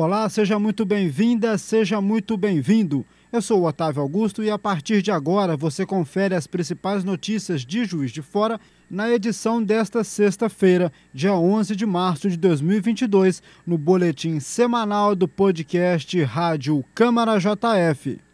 Olá, seja muito bem-vinda, seja muito bem-vindo. Eu sou o Otávio Augusto e a partir de agora você confere as principais notícias de Juiz de Fora na edição desta sexta-feira, dia 11 de março de 2022, no boletim semanal do podcast Rádio Câmara JF.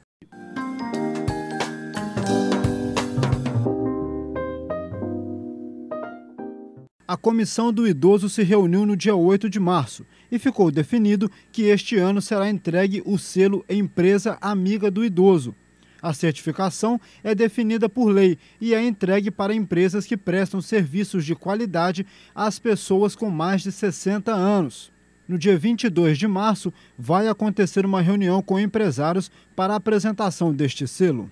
A Comissão do Idoso se reuniu no dia 8 de março e ficou definido que este ano será entregue o selo Empresa Amiga do Idoso. A certificação é definida por lei e é entregue para empresas que prestam serviços de qualidade às pessoas com mais de 60 anos. No dia 22 de março, vai acontecer uma reunião com empresários para a apresentação deste selo.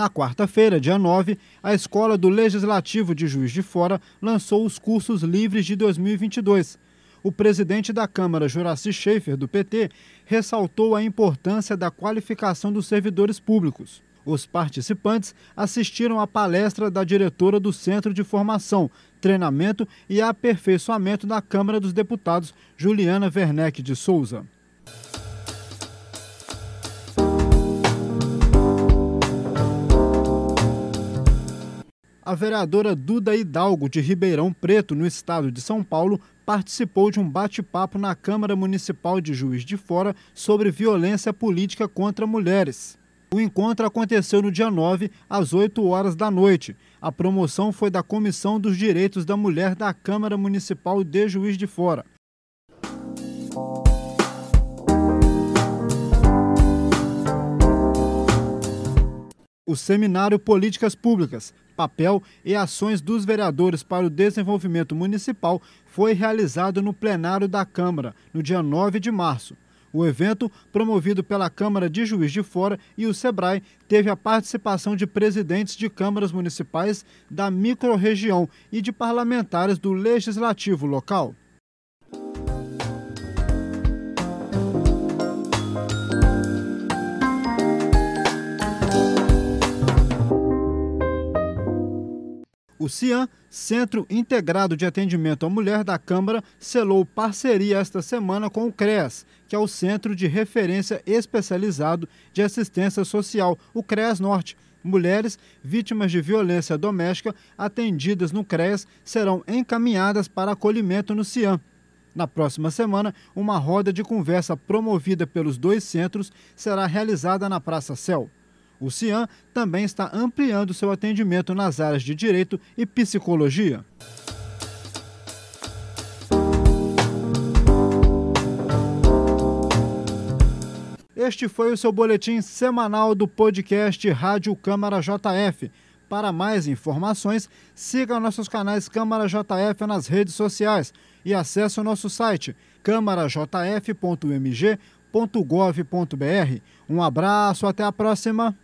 Na quarta-feira, dia 9, a Escola do Legislativo de Juiz de Fora lançou os cursos livres de 2022. O presidente da Câmara, Juraci Schaefer, do PT, ressaltou a importância da qualificação dos servidores públicos. Os participantes assistiram à palestra da diretora do Centro de Formação, Treinamento e Aperfeiçoamento da Câmara dos Deputados, Juliana Werneck de Souza. A vereadora Duda Hidalgo, de Ribeirão Preto, no estado de São Paulo, participou de um bate-papo na Câmara Municipal de Juiz de Fora sobre violência política contra mulheres. O encontro aconteceu no dia 9, às 8 horas da noite. A promoção foi da Comissão dos Direitos da Mulher da Câmara Municipal de Juiz de Fora. o seminário Políticas Públicas, Papel e Ações dos Vereadores para o Desenvolvimento Municipal foi realizado no plenário da Câmara, no dia 9 de março. O evento, promovido pela Câmara de Juiz de Fora e o SEBRAE, teve a participação de presidentes de câmaras municipais da microrregião e de parlamentares do legislativo local. O CIAN, Centro Integrado de Atendimento à Mulher da Câmara, selou parceria esta semana com o CREAS, que é o Centro de Referência Especializado de Assistência Social, o CREAS Norte. Mulheres vítimas de violência doméstica atendidas no CREAS serão encaminhadas para acolhimento no CIAN. Na próxima semana, uma roda de conversa promovida pelos dois centros será realizada na Praça Céu. O CIAN também está ampliando seu atendimento nas áreas de direito e psicologia. Este foi o seu boletim semanal do podcast Rádio Câmara JF. Para mais informações, siga nossos canais Câmara JF nas redes sociais e acesse o nosso site câmarajf.mg.gov.br. Um abraço, até a próxima!